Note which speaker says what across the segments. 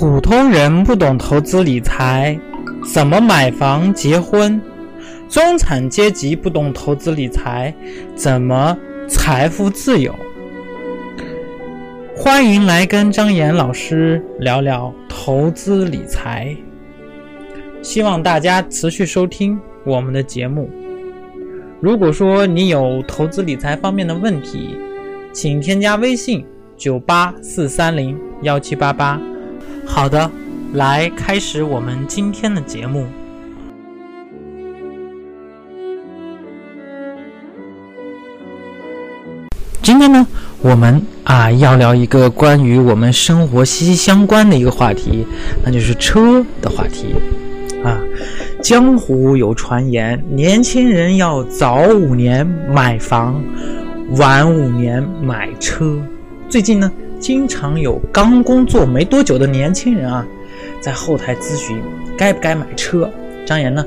Speaker 1: 普通人不懂投资理财，怎么买房结婚？中产阶级不懂投资理财，怎么财富自由？欢迎来跟张岩老师聊聊投资理财。希望大家持续收听我们的节目。如果说你有投资理财方面的问题，请添加微信九八四三零幺七八八。好的，来开始我们今天的节目。今天呢，我们啊要聊一个关于我们生活息息相关的一个话题，那就是车的话题啊。江湖有传言，年轻人要早五年买房，晚五年买车。最近呢？经常有刚工作没多久的年轻人啊，在后台咨询该不该买车。张岩呢，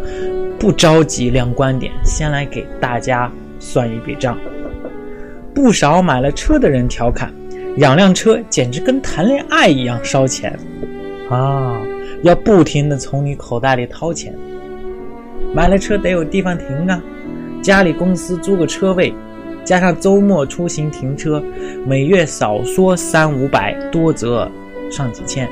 Speaker 1: 不着急亮观点，先来给大家算一笔账。不少买了车的人调侃，养辆车简直跟谈恋爱一样烧钱啊，要不停的从你口袋里掏钱。买了车得有地方停啊，家里公司租个车位。加上周末出行停车，每月少说三五百，多则上几千。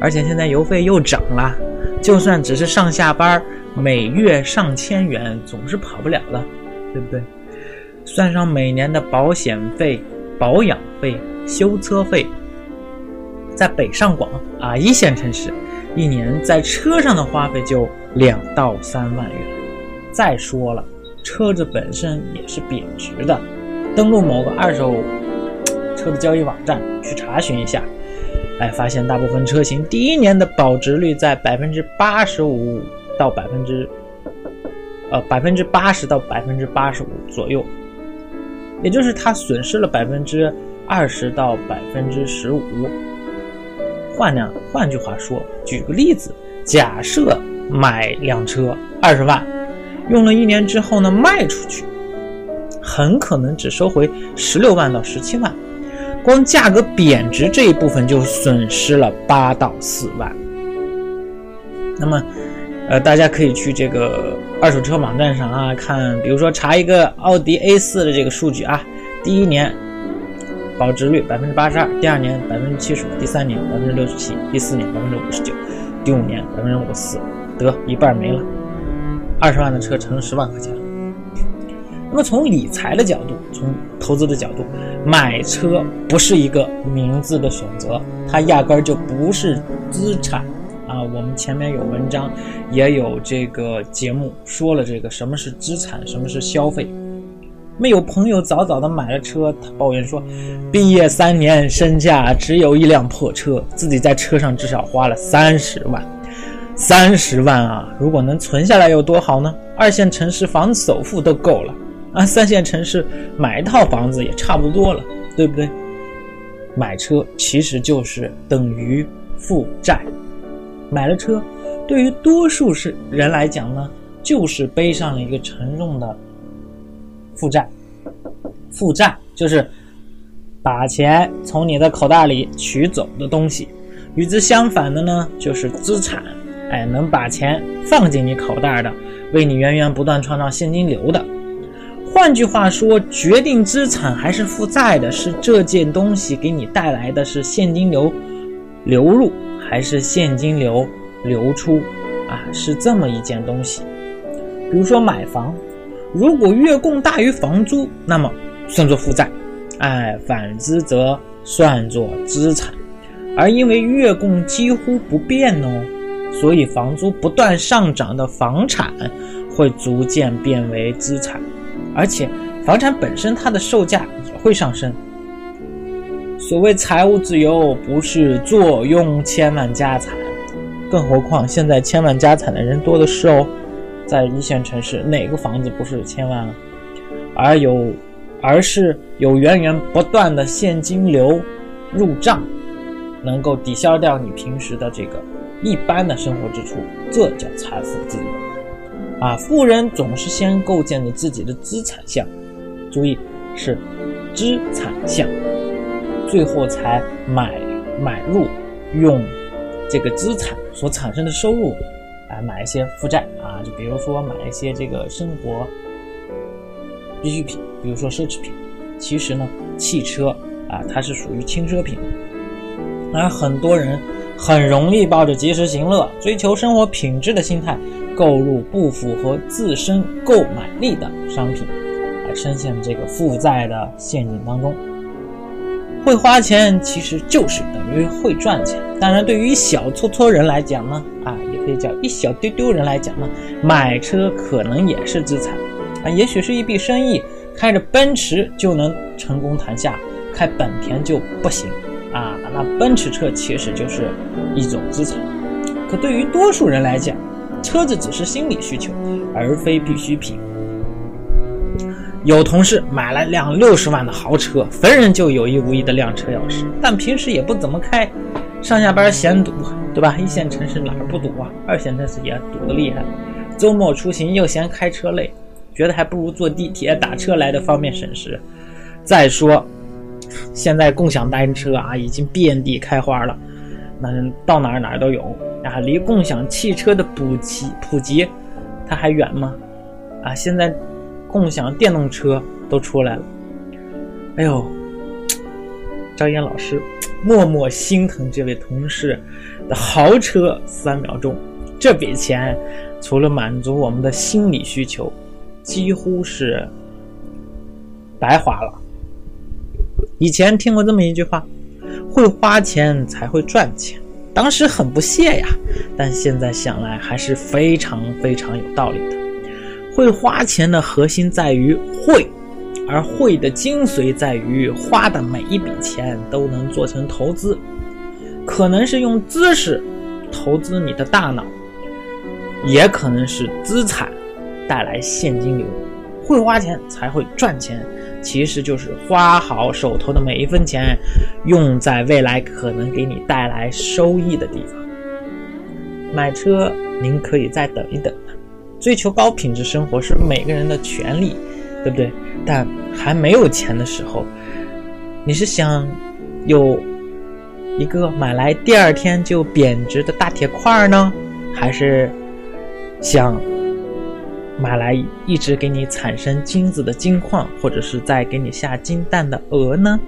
Speaker 1: 而且现在油费又涨了，就算只是上下班，每月上千元总是跑不了了，对不对？算上每年的保险费、保养费、修车费，在北上广啊一线城市，一年在车上的花费就两到三万元。再说了。车子本身也是贬值的，登录某个二手车的交易网站去查询一下，哎，发现大部分车型第一年的保值率在百分之八十五到百分之，呃，百分之八十到百分之八十五左右，也就是它损失了百分之二十到百分之十五。换呢，换句话说，举个例子，假设买辆车二十万。用了一年之后呢，卖出去，很可能只收回十六万到十七万，光价格贬值这一部分就损失了八到四万。那么，呃，大家可以去这个二手车网站上啊看，比如说查一个奥迪 A 四的这个数据啊，第一年保值率百分之八十二，第二年百分之七十五，第三年百分之六十七，第四年百分之五十九，第五年百分之五十四，得一半没了。二十万的车成了十万块钱。那么从理财的角度，从投资的角度，买车不是一个明智的选择，它压根儿就不是资产啊。我们前面有文章，也有这个节目说了这个什么是资产，什么是消费。没有朋友早早的买了车，他抱怨说，毕业三年身价只有一辆破车，自己在车上至少花了三十万。三十万啊！如果能存下来有多好呢？二线城市房子首付都够了啊，三线城市买一套房子也差不多了，对不对？买车其实就是等于负债，买了车，对于多数是人来讲呢，就是背上了一个沉重的负债。负债就是把钱从你的口袋里取走的东西，与之相反的呢，就是资产。哎，能把钱放进你口袋的，为你源源不断创造现金流的。换句话说，决定资产还是负债的是这件东西给你带来的是现金流流入还是现金流流出啊？是这么一件东西。比如说买房，如果月供大于房租，那么算作负债；哎，反之则算作资产。而因为月供几乎不变哦。所以，房租不断上涨的房产会逐渐变为资产，而且房产本身它的售价也会上升。所谓财务自由，不是坐拥千万家产，更何况现在千万家产的人多的是哦。在一线城市，哪个房子不是千万啊？而有，而是有源源不断的现金流入账，能够抵消掉你平时的这个。一般的生活支出，这叫财富自由啊！富人总是先构建了自己的资产项，注意是资产项，最后才买买入用这个资产所产生的收入来买一些负债啊，就比如说买一些这个生活必需品，比如说奢侈品。其实呢，汽车啊，它是属于轻奢品，而很多人很容易抱着及时行乐、追求生活品质的心态，购入不符合自身购买力的商品，而深陷这个负债的陷阱当中。会花钱其实就是等于会赚钱。当然，对于小撮撮人来讲呢，啊，也可以叫一小丢丢人来讲呢，买车可能也是资产啊，也许是一笔生意。开着奔驰就能成功谈下，开本田就不行！那奔驰车其实就是一种资产。可对于多数人来讲，车子只是心理需求，而非必需品。有同事买了辆六十万的豪车，逢人就有意无意的亮车钥匙，但平时也不怎么开，上下班嫌堵，对吧？一线城市哪儿不堵啊？二线城市也堵得厉害，周末出行又嫌开车累。觉得还不如坐地铁打车来的方便省时。再说，现在共享单车啊已经遍地开花了，那到哪哪都有啊。离共享汽车的普及普及，它还远吗？啊，现在共享电动车都出来了。哎呦，张岩老师默默心疼这位同事的豪车三秒钟，这笔钱除了满足我们的心理需求。几乎是白花了。以前听过这么一句话：“会花钱才会赚钱。”当时很不屑呀，但现在想来还是非常非常有道理的。会花钱的核心在于会，而会的精髓在于花的每一笔钱都能做成投资，可能是用知识投资你的大脑，也可能是资产。带来现金流，会花钱才会赚钱，其实就是花好手头的每一分钱，用在未来可能给你带来收益的地方。买车您可以再等一等，追求高品质生活是每个人的权利，对不对？但还没有钱的时候，你是想有一个买来第二天就贬值的大铁块呢，还是想？买来一直给你产生金子的金矿，或者是在给你下金蛋的鹅呢？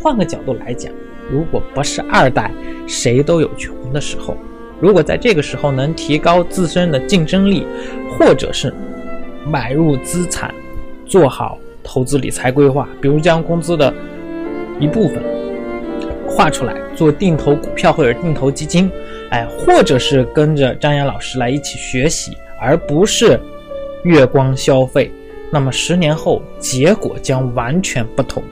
Speaker 1: 换个角度来讲，如果不是二代，谁都有穷的时候。如果在这个时候能提高自身的竞争力，或者是买入资产，做好投资理财规划，比如将工资的一部分划出来做定投股票或者定投基金，哎，或者是跟着张岩老师来一起学习，而不是。月光消费，那么十年后结果将完全不同。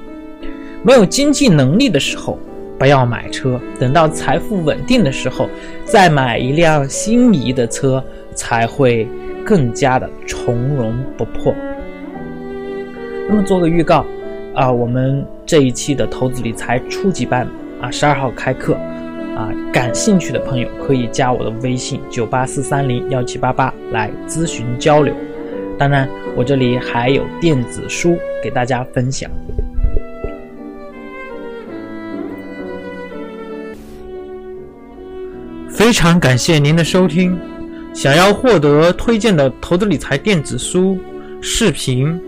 Speaker 1: 没有经济能力的时候，不要买车；等到财富稳定的时候，再买一辆心仪的车，才会更加的从容不迫。那么做个预告啊，我们这一期的投资理财初级班啊，十二号开课啊，感兴趣的朋友可以加我的微信九八四三零幺七八八来咨询交流。当然，我这里还有电子书给大家分享。非常感谢您的收听。想要获得推荐的投资理财电子书、视频，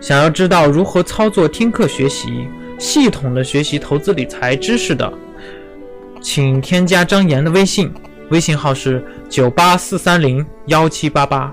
Speaker 1: 想要知道如何操作听课学习，系统的学习投资理财知识的，请添加张岩的微信，微信号是九八四三零幺七八八。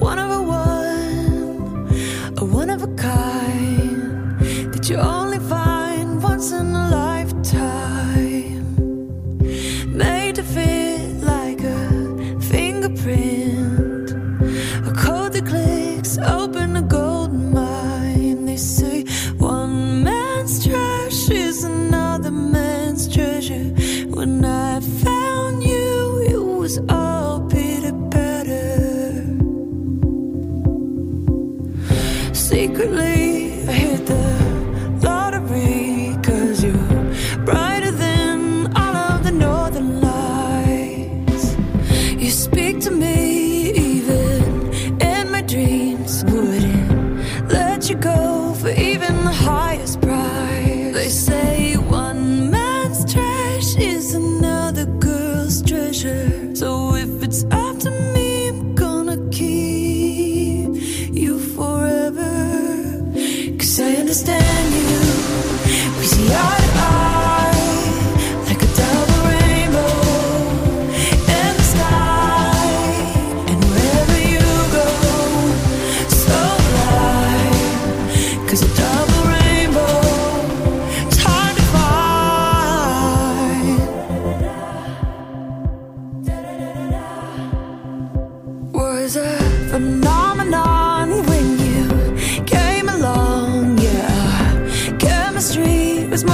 Speaker 2: one of a one, a one of a kind that you only find once in a lifetime. secretly I hit the lottery Cause you're brighter than all of the northern lights. You speak to me even in my dreams. Wouldn't let you go.